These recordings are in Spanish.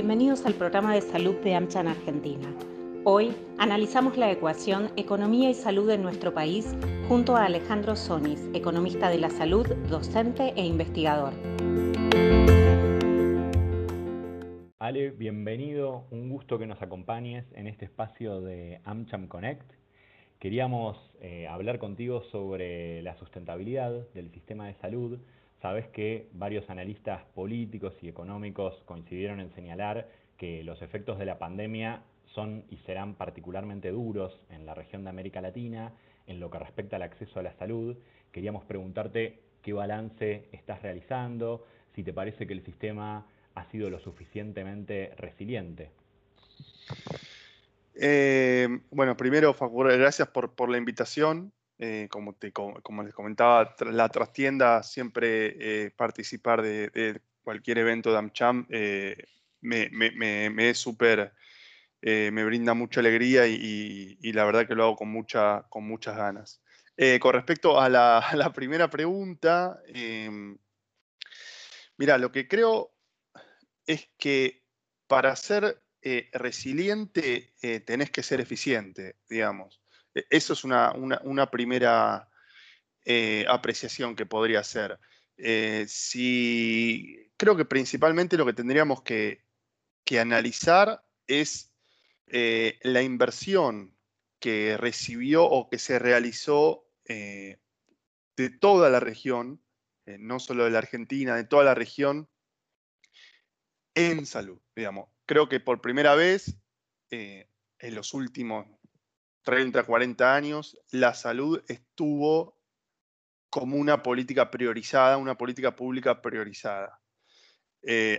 bienvenidos al programa de salud de AmCham Argentina. Hoy analizamos la ecuación Economía y Salud en nuestro país junto a Alejandro Sonis, economista de la salud, docente e investigador. Ale, bienvenido, un gusto que nos acompañes en este espacio de AmCham Connect. Queríamos eh, hablar contigo sobre la sustentabilidad del sistema de salud. Sabes que varios analistas políticos y económicos coincidieron en señalar que los efectos de la pandemia son y serán particularmente duros en la región de América Latina en lo que respecta al acceso a la salud. Queríamos preguntarte qué balance estás realizando, si te parece que el sistema ha sido lo suficientemente resiliente. Eh, bueno, primero, gracias por, la invitación. Eh, como, como, les comentaba, la trastienda, siempre eh, participar de, cualquier evento de AmCham me, me, es súper eh, me brinda mucha alegría y, la verdad que lo hago con, mucha, con muchas ganas. Eh, con respecto a la, primera pregunta, em, mira, lo que creo es que para ser eh, resiliente tenés que ser eficiente, digamos. E, eso es una, primera apreciación que podría ser. si, creo que principalmente lo que tendríamos que, que analizar es eh, la inversión que recibió o que se realizó eh, de toda la región, eh, no solo de la Argentina, de toda la región, en salud, digamos. Creo que por primera vez en los últimos 30, 40 años, la salud estuvo como una política priorizada, una política pública priorizada.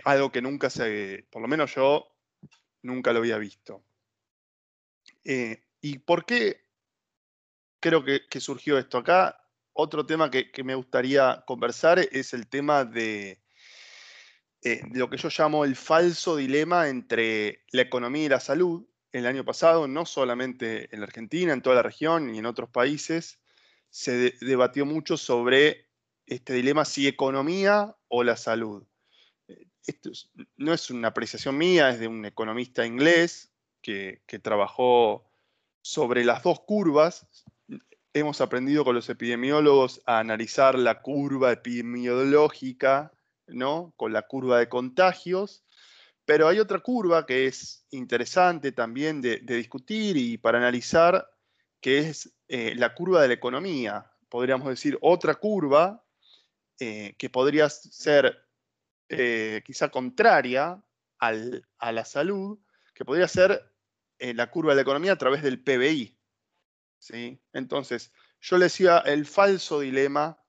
algo que nunca se, por lo menos yo, nunca lo había visto. Eh, ¿Y por qué creo que, surgió esto? Acá otro tema que, me gustaría conversar es el tema eh, de, lo que yo llamo el falso dilema entre la economía y la salud. El año pasado, no solamente en la Argentina, en toda la región y en otros países, se debatió mucho sobre este dilema si economía o la salud. Eh, esto no es una apreciación mía, es de un economista inglés que, trabajó sobre las dos curvas. Hemos aprendido con los epidemiólogos a analizar la curva epidemiológica, ¿no? Con la curva de contagios. Pero hay otra curva que es interesante también de, discutir y para analizar, que es eh, la curva de la economía. Podríamos decir otra curva eh, que podría ser eh, quizá contraria a la salud, que podría ser la curva de la economía a través del PBI. ¿sí? Entonces, yo le decía el falso dilema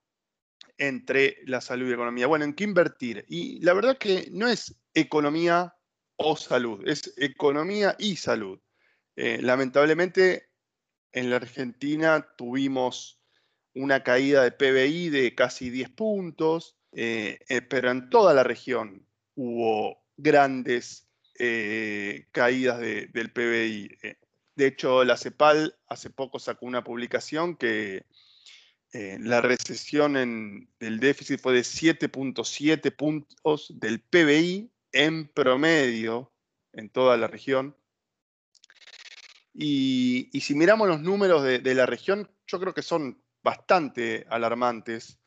entre la salud y la economía. Bueno, ¿en qué invertir? Y la verdad que no es economía o salud, es economía y salud. Eh, lamentablemente, en la Argentina tuvimos una caída de PBI de casi 10 puntos, eh, pero en toda la región hubo grandes eh, caídas del PBI. Eh, de hecho, la CEPAL hace poco sacó una publicación que eh, la recesión en, del déficit fue de 7.7 puntos del PBI en promedio en toda la región. Y, si miramos los números de, la región, yo creo que son bastante alarmantes.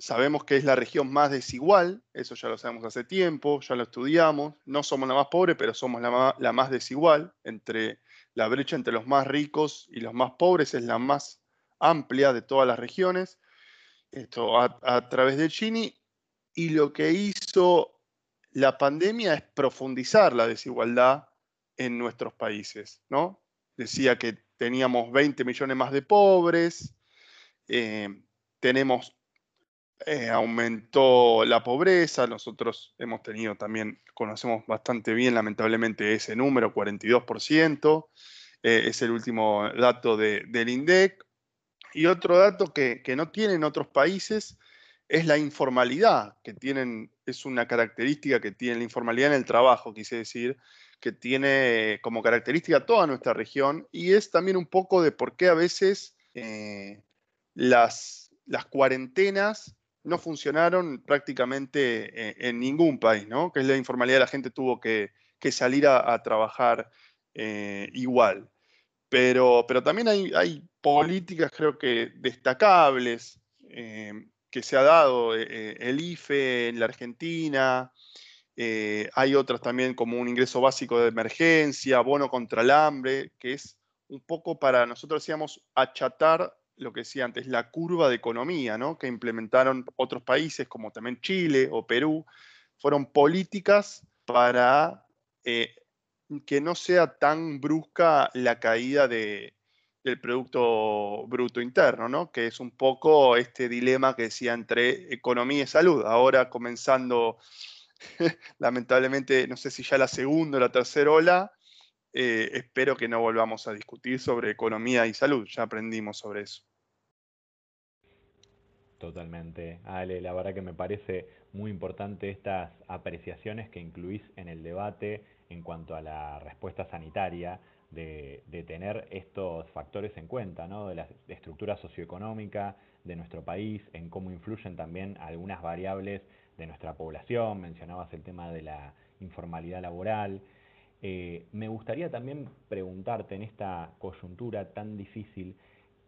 Sabemos que es la región más desigual, eso ya lo sabemos hace tiempo, ya lo estudiamos. No somos la más pobre, pero somos la más, desigual. Entre la brecha entre los más ricos y los más pobres es la más amplia de todas las regiones. Esto a, través del Gini. Y lo que hizo la pandemia es profundizar la desigualdad en nuestros países, ¿no? Decía que teníamos 20 millones más de pobres, eh, tenemos eh, aumentó la pobreza, nosotros hemos tenido también, conocemos bastante bien lamentablemente ese número, 42%, eh, es el último dato del INDEC. Y otro dato que, no tienen otros países es la informalidad, que tienen, es una característica que tiene la informalidad en el trabajo, quise decir, que tiene como característica toda nuestra región y es también un poco de por qué a veces eh, las, las cuarentenas no funcionaron prácticamente en, ningún país, ¿no? Que es la informalidad, la gente tuvo que, salir a, trabajar eh, igual. Pero, pero también hay, políticas, creo que destacables, eh, que se ha dado eh, el IFE en la Argentina, hay otras también como un ingreso básico de emergencia, bono contra el hambre, que es un poco para, nosotros decíamos, achatar lo que decía antes, la curva de economía, ¿no? que implementaron otros países como también Chile o Perú, fueron políticas para eh, que no sea tan brusca la caída de, del Producto Bruto Interno, ¿no? que es un poco este dilema que decía entre economía y salud. Ahora comenzando, lamentablemente, no sé si ya la segunda o la tercera ola, eh, espero que no volvamos a discutir sobre economía y salud, ya aprendimos sobre eso. Totalmente, Ale, la verdad que me parece muy importante estas apreciaciones que incluís en el debate en cuanto a la respuesta sanitaria, de, tener estos factores en cuenta, ¿no? de la estructura socioeconómica de nuestro país, en cómo influyen también algunas variables de nuestra población, mencionabas el tema de la informalidad laboral. Eh, me gustaría también preguntarte en esta coyuntura tan difícil,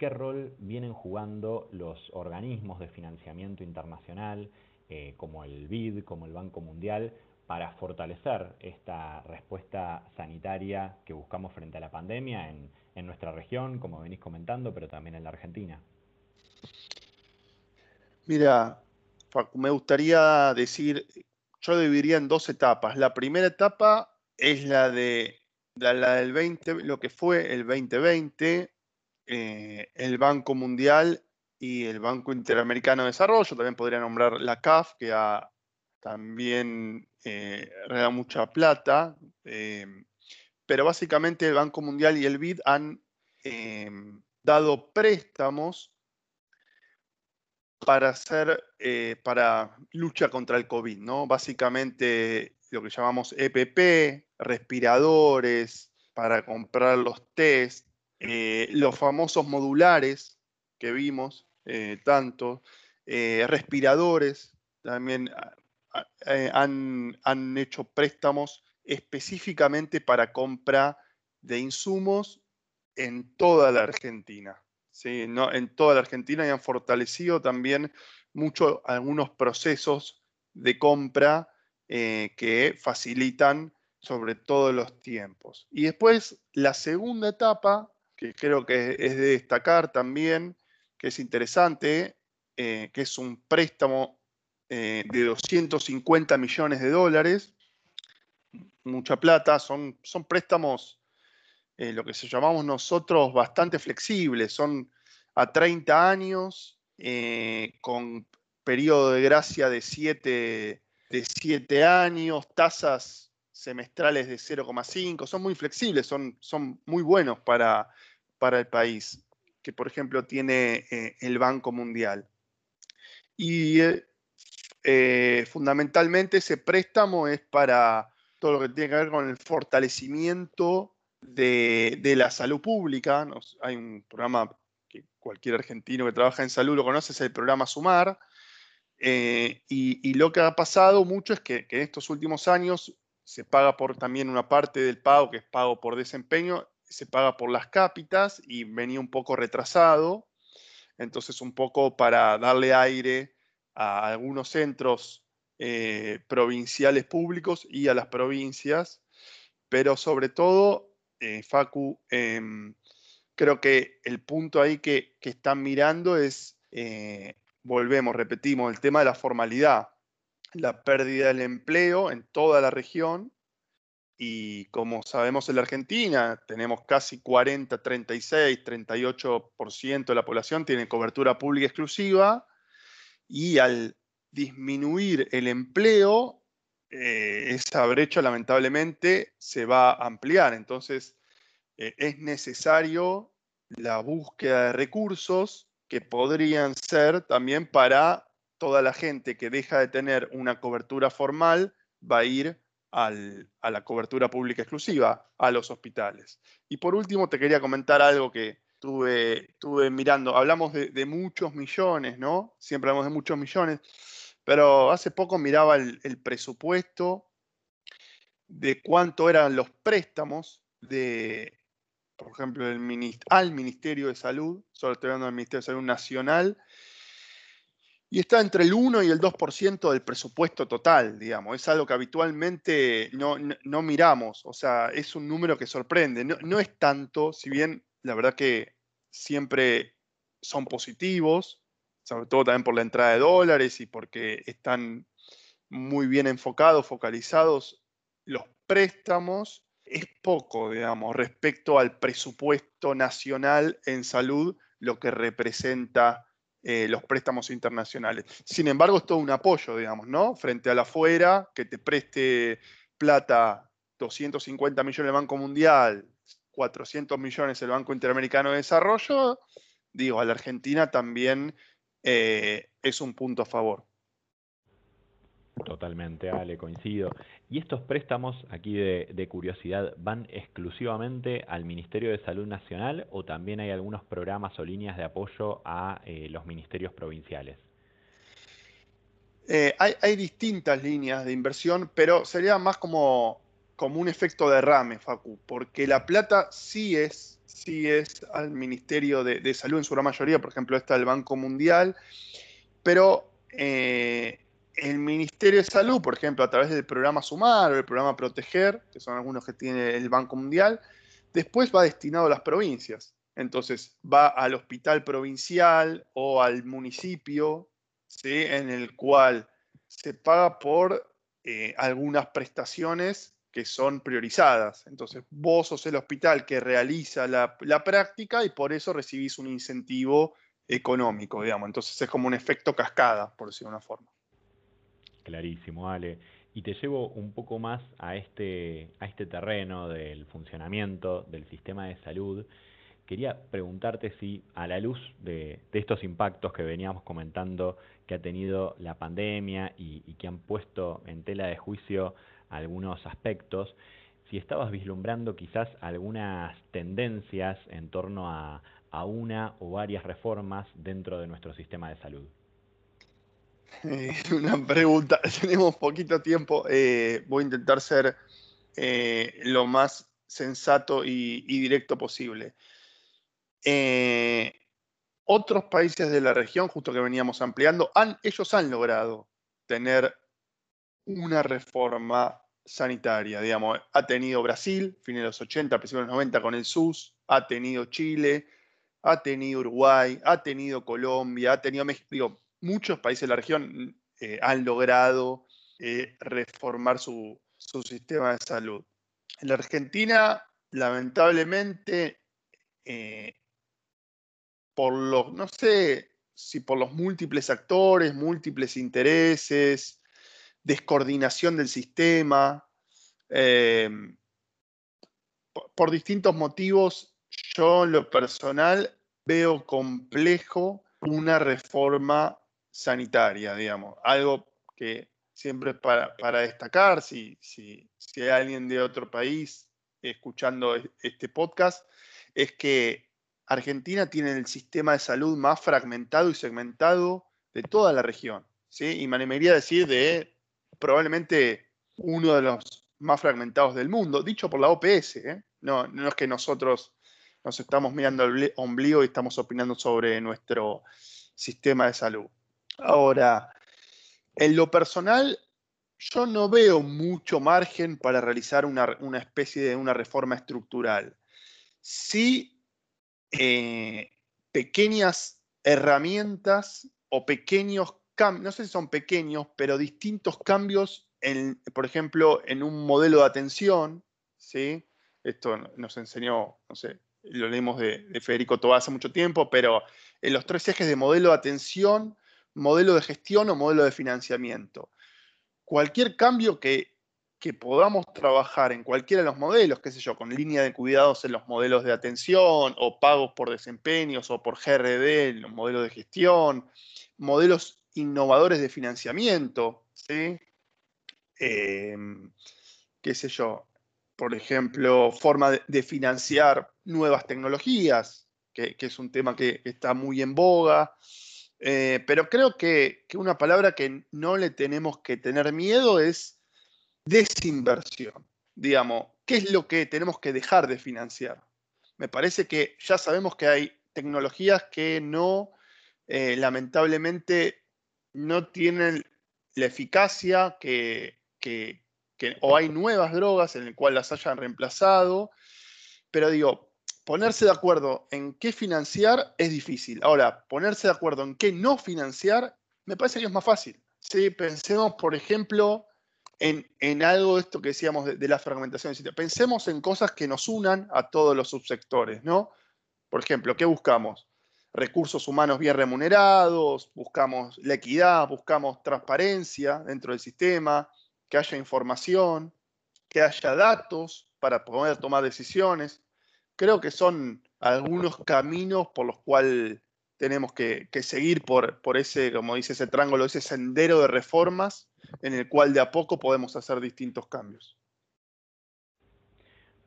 ¿Qué rol vienen jugando los organismos de financiamiento internacional, eh, como el BID, como el Banco Mundial, para fortalecer esta respuesta sanitaria que buscamos frente a la pandemia en, nuestra región, como venís comentando, pero también en la Argentina? Mira, me gustaría decir, yo dividiría en dos etapas. La primera etapa es la de la, del 20, lo que fue el 2020, eh, el Banco Mundial y el Banco Interamericano de Desarrollo, también podría nombrar la CAF, que ha también eh, mucha plata, eh, pero básicamente el Banco Mundial y el BID han eh, dado préstamos para hacer, para lucha contra el COVID, ¿no? Básicamente lo que llamamos EPP, respiradores, para comprar los test, eh, los famosos modulares que vimos, eh, tanto, eh, respiradores, también ah, han, han, hecho préstamos específicamente para compra de insumos en toda la Argentina. ¿sí? No, en toda la Argentina y han fortalecido también mucho algunos procesos de compra que facilitan sobre todos los tiempos. Y después la segunda etapa que creo que es de destacar también, que es interesante, eh, que es un préstamo eh, de 250 millones de dólares, mucha plata, son, son préstamos, eh, lo que se llamamos nosotros, bastante flexibles, son a 30 años, con periodo de gracia de 7 de 7 años, tasas semestrales de 0,5, son muy flexibles, son, son muy buenos para, para el país, que por ejemplo tiene eh, el Banco Mundial. Y eh, eh, fundamentalmente ese préstamo es para todo lo que tiene que ver con el fortalecimiento de, la salud pública. hay un programa que cualquier argentino que trabaja en salud lo conoce, es el programa Sumar. y, lo que ha pasado mucho es que, que en estos últimos años se paga por también una parte del pago, que es pago por desempeño, se paga por las cápitas y venía un poco retrasado. Entonces, un poco para darle aire a algunos centros eh, provinciales públicos y a las provincias, pero sobre todo, eh, Facu, em, creo que el punto ahí que, que están mirando es, eh, volvemos, repetimos, el tema de la formalidad, la pérdida del empleo en toda la región y como sabemos en la Argentina, tenemos casi 40, 36, 38% de la población tiene cobertura pública exclusiva y al disminuir el empleo, eh, esa brecha lamentablemente se va a ampliar. Entonces, eh, es necesario la búsqueda de recursos que podrían ser también para toda la gente que deja de tener una cobertura formal, va a ir a la cobertura pública exclusiva, a los hospitales. Y por último, te quería comentar algo que, estuve, mirando, hablamos de, muchos millones, ¿no? Siempre hablamos de muchos millones, pero hace poco miraba el, presupuesto de cuánto eran los préstamos de, por ejemplo, el al Ministerio de Salud, solo estoy hablando del Ministerio de Salud Nacional, y está entre el 1 y el 2% del presupuesto total, digamos. Es algo que habitualmente no, miramos, o sea, es un número que sorprende. No, es tanto, si bien la verdad que siempre son positivos, sobre todo también por la entrada de dólares y porque están muy bien enfocados, focalizados los préstamos, es poco, digamos, respecto al presupuesto nacional en salud, lo que representa eh, los préstamos internacionales. Sin embargo, es todo un apoyo, digamos, ¿no? Frente a la afuera, que te preste plata 250 millones el Banco Mundial, 400 millones el Banco Interamericano de Desarrollo, digo, a la Argentina también eh, es un punto a favor. Totalmente, Ale, coincido. ¿Y estos préstamos, aquí de, curiosidad, van exclusivamente al Ministerio de Salud Nacional o también hay algunos programas o líneas de apoyo a eh, los ministerios provinciales? Eh, hay, distintas líneas de inversión, pero sería más como, como un efecto derrame, Facu, porque la plata sí es, sí es al Ministerio de, Salud en su gran mayoría, por ejemplo, está el Banco Mundial, pero eh, el Ministerio de Salud, por ejemplo, a través del programa Sumar o el programa Proteger, que son algunos que tiene el Banco Mundial, después va destinado a las provincias. Entonces va al hospital provincial o al municipio, en el cual se paga por eh, algunas prestaciones que son priorizadas. Entonces vos sos el hospital que realiza la, la práctica y por eso recibís un incentivo económico, digamos. Entonces es como un efecto cascada, por decirlo de una forma. Clarísimo, Ale. Y te llevo un poco más a este, a este terreno del funcionamiento del sistema de salud. Quería preguntarte si, a la luz de, estos impactos que veníamos comentando que ha tenido la pandemia y, que han puesto en tela de juicio algunos aspectos, si estabas vislumbrando quizás algunas tendencias en torno a, una o varias reformas dentro de nuestro sistema de salud. Eh, una pregunta, tenemos poquito tiempo, eh, voy a intentar ser eh, lo más sensato y, directo posible. otros países de la región, justo que veníamos ampliando, han, ellos han logrado tener una reforma sanitaria, digamos, ha tenido Brasil, fines de los 80, principios de los 90 con el SUS, ha tenido Chile, ha tenido Uruguay, ha tenido Colombia, ha tenido México, muchos países de la región eh, han logrado eh, reformar su, sistema de salud. En la Argentina, lamentablemente, eh, por los, no sé si por los múltiples actores, múltiples intereses, descoordinación del sistema, por distintos motivos, yo en lo personal veo complejo una reforma sanitaria, digamos. Algo que siempre es para, destacar, si, si, si, hay alguien de otro país escuchando este podcast, es que Argentina tiene el sistema de salud más fragmentado y segmentado de toda la región. ¿sí? Y me animaría a decir de probablemente uno de los más fragmentados del mundo, dicho por la OPS. ¿eh? No, es que nosotros nos estamos mirando el ombligo y estamos opinando sobre nuestro sistema de salud. Ahora, en lo personal, yo no veo mucho margen para realizar una, especie de una reforma estructural. Sí, eh, pequeñas herramientas o pequeños no sé si son pequeños, pero distintos cambios, en, por ejemplo, en un modelo de atención, ¿sí? Esto nos enseñó, no sé, lo leímos de, de Federico Tobá hace mucho tiempo, pero en los tres ejes de modelo de atención modelo de gestión o modelo de financiamiento. Cualquier cambio que, podamos trabajar en cualquiera de los modelos, qué sé yo, con línea de cuidados en los modelos de atención o pagos por desempeños o por GRD en los modelos de gestión, modelos innovadores de financiamiento, ¿sí? Em, qué sé yo, por ejemplo, forma de, financiar nuevas tecnologías, que, es un tema que, está muy en boga. Eh, pero creo que, una palabra que no le tenemos que tener miedo es desinversión. Digamos, ¿qué es lo que tenemos que dejar de financiar? Me parece que ya sabemos que hay tecnologías que no, eh, lamentablemente, no tienen la eficacia que, o hay nuevas drogas en las cuales las hayan reemplazado, pero digo, ponerse de acuerdo en qué financiar es difícil. Ahora, ponerse de acuerdo en qué no financiar, me parece que es más fácil. Sí, pensemos, por ejemplo, en, algo esto que decíamos de, la fragmentación. Pensemos en cosas que nos unan a todos los subsectores, ¿no? Por ejemplo, ¿qué buscamos? Recursos humanos bien remunerados, buscamos la equidad, buscamos transparencia dentro del sistema, que haya información, que haya datos para poder tomar decisiones. Creo que son algunos caminos por los cuales tenemos que, seguir por, por, ese, como dice ese triángulo, ese sendero de reformas en el cual de a poco podemos hacer distintos cambios.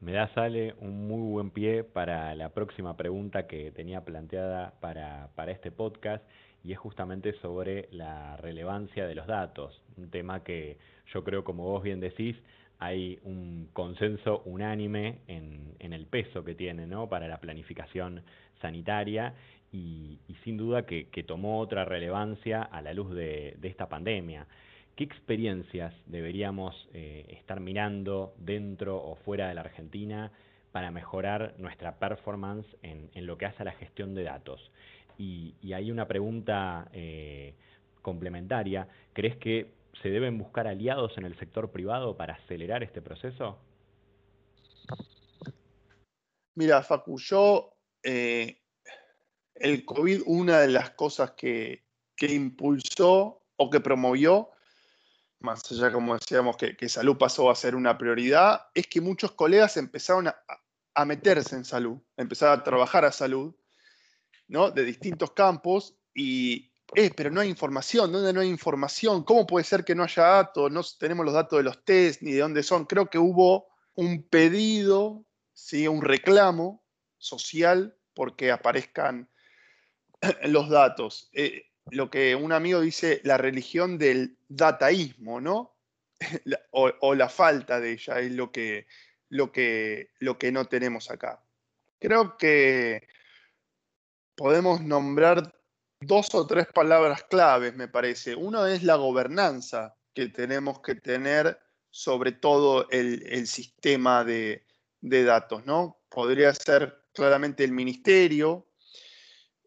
Me da, Sale, un muy buen pie para la próxima pregunta que tenía planteada para, para este podcast y es justamente sobre la relevancia de los datos, un tema que yo creo, como vos bien decís, hay un consenso unánime en, el peso que tiene ¿no? para la planificación sanitaria y, sin duda que, tomó otra relevancia a la luz de, esta pandemia. ¿Qué experiencias deberíamos eh, estar mirando dentro o fuera de la Argentina para mejorar nuestra performance en, lo que hace a la gestión de datos? Y, hay una pregunta eh, complementaria. ¿Crees que se deben buscar aliados en el sector privado para acelerar este proceso? Mira, Facu, yo, eh, el COVID, una de las cosas que, impulsó o que promovió, más allá, como decíamos, que, salud pasó a ser una prioridad, es que muchos colegas empezaron a, a meterse en salud, empezaron a trabajar a salud ¿no? de distintos campos y, eh, pero no hay información, ¿dónde no hay información? ¿Cómo puede ser que no haya datos? No tenemos los datos de los test ni de dónde son. Creo que hubo un pedido, ¿sí? un reclamo social porque aparezcan los datos. Eh, lo que un amigo dice, la religión del dataísmo, ¿no? o, la falta de ella es lo que, lo, que, lo que no tenemos acá. Creo que podemos nombrar dos o tres palabras claves, me parece. Uno es la gobernanza que tenemos que tener sobre todo el, sistema de, datos, ¿no? Podría ser claramente el ministerio,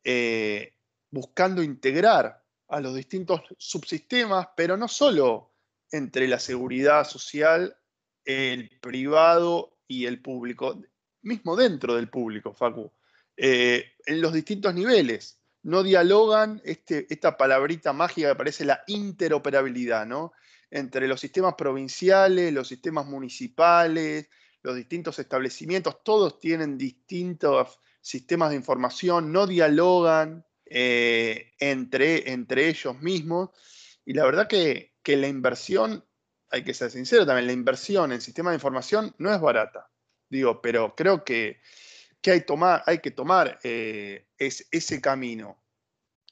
eh, buscando integrar a los distintos subsistemas, pero no solo entre la seguridad social, el privado y el público, mismo dentro del público, Facu, eh, en los distintos niveles no dialogan este, esta palabrita mágica que parece la interoperabilidad, ¿no? Entre los sistemas provinciales, los sistemas municipales, los distintos establecimientos, todos tienen distintos sistemas de información, no dialogan eh, entre, entre ellos mismos. Y la verdad que, la inversión, hay que ser sincero también, la inversión en sistemas de información no es barata. Digo, pero creo que que hay, hay que tomar eh, es, ese camino.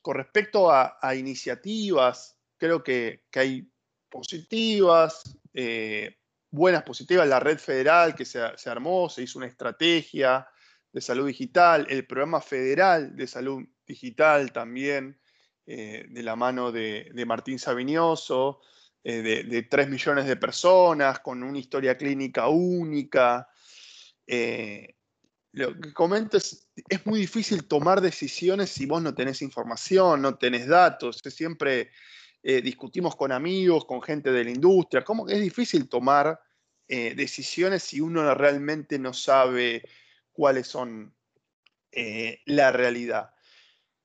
Con respecto a, iniciativas, creo que, hay positivas, eh, buenas positivas, la red federal que se, armó, se hizo una estrategia de salud digital, el programa federal de salud digital también, eh, de la mano de, Martín Sabinioso, de, de, 3 millones de personas, con una historia clínica única lo que comento es, es muy difícil tomar decisiones si vos no tenés información, no tenés datos. Siempre eh, discutimos con amigos, con gente de la industria, cómo es difícil tomar eh, decisiones si uno realmente no sabe cuáles son eh, la realidad.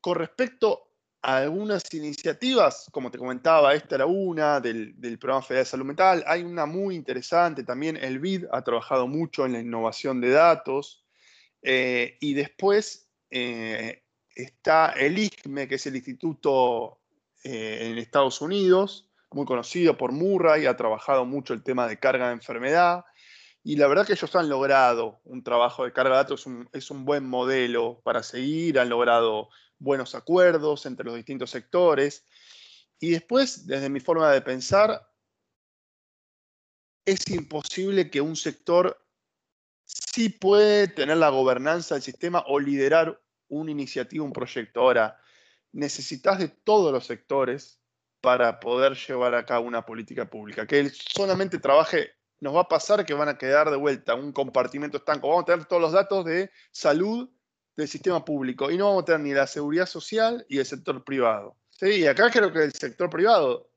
Con respecto a algunas iniciativas, como te comentaba, esta era una del, Programa Federal de Salud Mental, hay una muy interesante también, el BID ha trabajado mucho en la innovación de datos, eh, y después eh, está el ICME, que es el instituto eh, en Estados Unidos, muy conocido por Murray, ha trabajado mucho el tema de carga de enfermedad. y la verdad que ellos han logrado un trabajo de carga de datos, es un, buen modelo para seguir, han logrado buenos acuerdos entre los distintos sectores. Y después, desde mi forma de pensar, es imposible que un sector sí puede tener la gobernanza del sistema o liderar una iniciativa, un proyecto. Ahora, necesitas de todos los sectores para poder llevar a cabo una política pública. Que él solamente trabaje nos va a pasar que van a quedar de vuelta un compartimento estanco. Vamos a tener todos los datos de salud del sistema público y no vamos a tener ni la seguridad social y el sector privado. Y acá creo que el sector privado,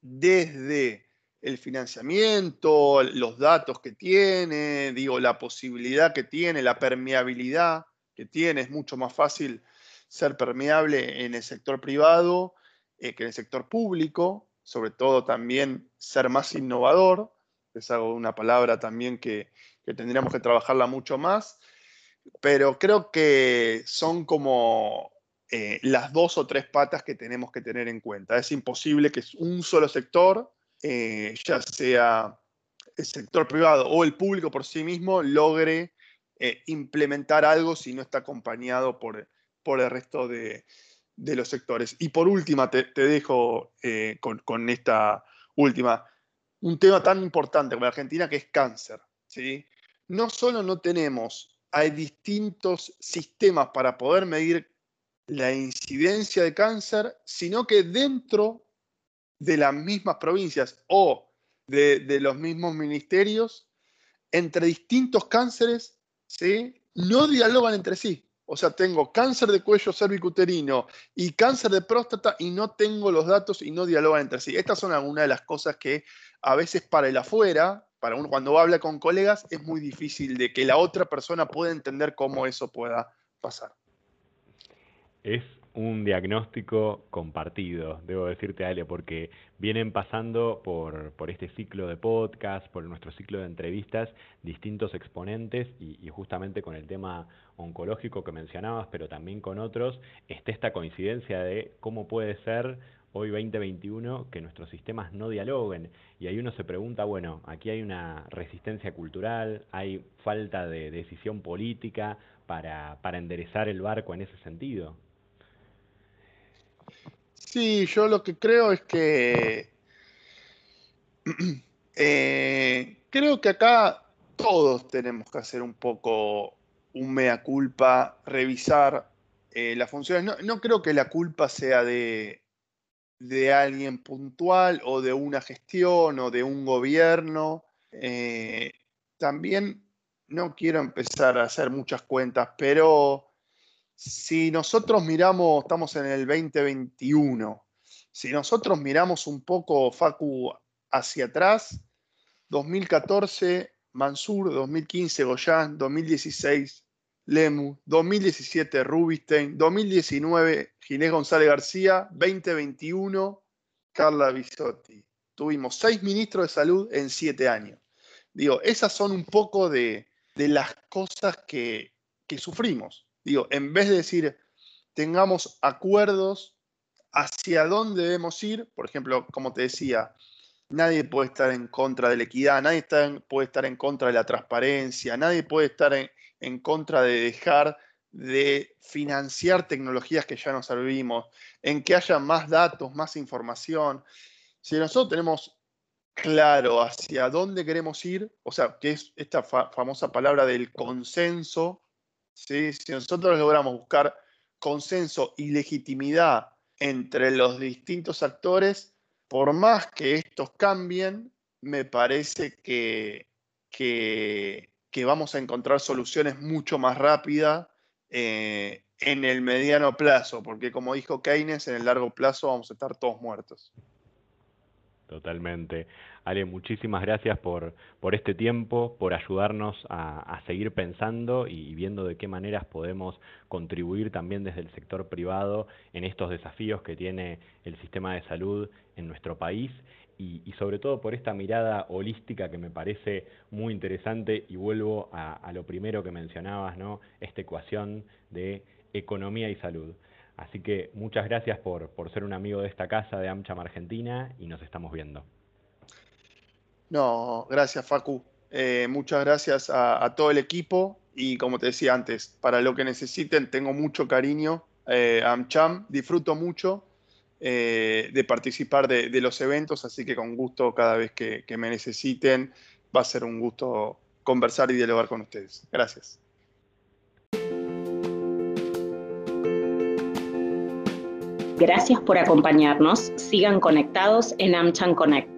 desde el financiamiento, los datos que tiene, digo, la posibilidad que tiene, la permeabilidad que tiene, es mucho más fácil ser permeable en el sector privado eh, que en el sector público, sobre todo también ser más innovador es algo, una palabra también que, tendríamos que trabajarla mucho más, pero creo que son como eh, las dos o tres patas que tenemos que tener en cuenta. Es imposible que un solo sector, eh, ya sea el sector privado o el público por sí mismo, logre eh, implementar algo si no está acompañado por, por el resto de, los sectores. Y por última, te, dejo con, con, esta última un tema tan importante como Argentina que es cáncer. ¿sí? No solo no tenemos, hay distintos sistemas para poder medir la incidencia de cáncer, sino que dentro de las mismas provincias o de, los mismos ministerios, entre distintos cánceres, ¿sí? no dialogan entre sí. O sea, tengo cáncer de cuello cervicuterino y cáncer de próstata y no tengo los datos y no dialogan entre sí. Estas son algunas de las cosas que a veces para el afuera, para uno cuando habla con colegas, es muy difícil de que la otra persona pueda entender cómo eso pueda pasar. Es un diagnóstico compartido, debo decirte, Ale, porque vienen pasando por, por, este ciclo de podcast, por nuestro ciclo de entrevistas, distintos exponentes y, y, justamente con el tema oncológico que mencionabas, pero también con otros, está esta coincidencia de cómo puede ser hoy 2021 que nuestros sistemas no dialoguen. Y ahí uno se pregunta, bueno, aquí hay una resistencia cultural, hay falta de decisión política para, enderezar el barco en ese sentido. Sí, yo lo que creo es que eh, creo que acá todos tenemos que hacer un poco un mea culpa, revisar eh, las funciones. No, creo que la culpa sea de, de, alguien puntual o de una gestión o de un gobierno. Eh, también no quiero empezar a hacer muchas cuentas, pero si nosotros miramos, estamos en el 2021, si nosotros miramos un poco, Facu, hacia atrás, 2014, Mansur, 2015, Goyan, 2016, Lemu, 2017, Rubinstein, 2019, Ginés González García, 2021, Carla Bisotti. Tuvimos seis ministros de salud en siete años. Digo, esas son un poco de, las cosas que sufrimos. Digo, en vez de decir, tengamos acuerdos hacia dónde debemos ir, por ejemplo, como te decía, nadie puede estar en contra de la equidad, nadie puede estar en contra de la transparencia, nadie puede estar en, contra de dejar de financiar tecnologías que ya no servimos, en que haya más datos, más información. Si nosotros tenemos claro hacia dónde queremos ir, o sea, que es esta famosa palabra del consenso, si nosotros logramos buscar consenso y legitimidad entre los distintos actores, por más que estos cambien, me parece que, que, vamos a encontrar soluciones mucho más rápidas eh, en el mediano plazo, porque como dijo Keynes, en el largo plazo vamos a estar todos muertos. Totalmente. Ale, muchísimas gracias por, por este tiempo, por ayudarnos a, seguir pensando y viendo de qué maneras podemos contribuir también desde el sector privado en estos desafíos que tiene el sistema de salud en nuestro país y, sobre todo por esta mirada holística que me parece muy interesante y vuelvo a, lo primero que mencionabas, ¿no? Esta ecuación de economía y salud. Así que muchas gracias por, ser un amigo de esta casa de AmCham Argentina y nos estamos viendo. No, gracias Facu. Eh, muchas gracias a, todo el equipo y como te decía antes, para lo que necesiten, tengo mucho cariño eh, AmCham, disfruto mucho eh, de participar de, los eventos, así que con gusto cada vez que me necesiten, va a ser un gusto conversar y dialogar con ustedes. Gracias. Gracias por acompañarnos. Sigan conectados en AmCham Connect.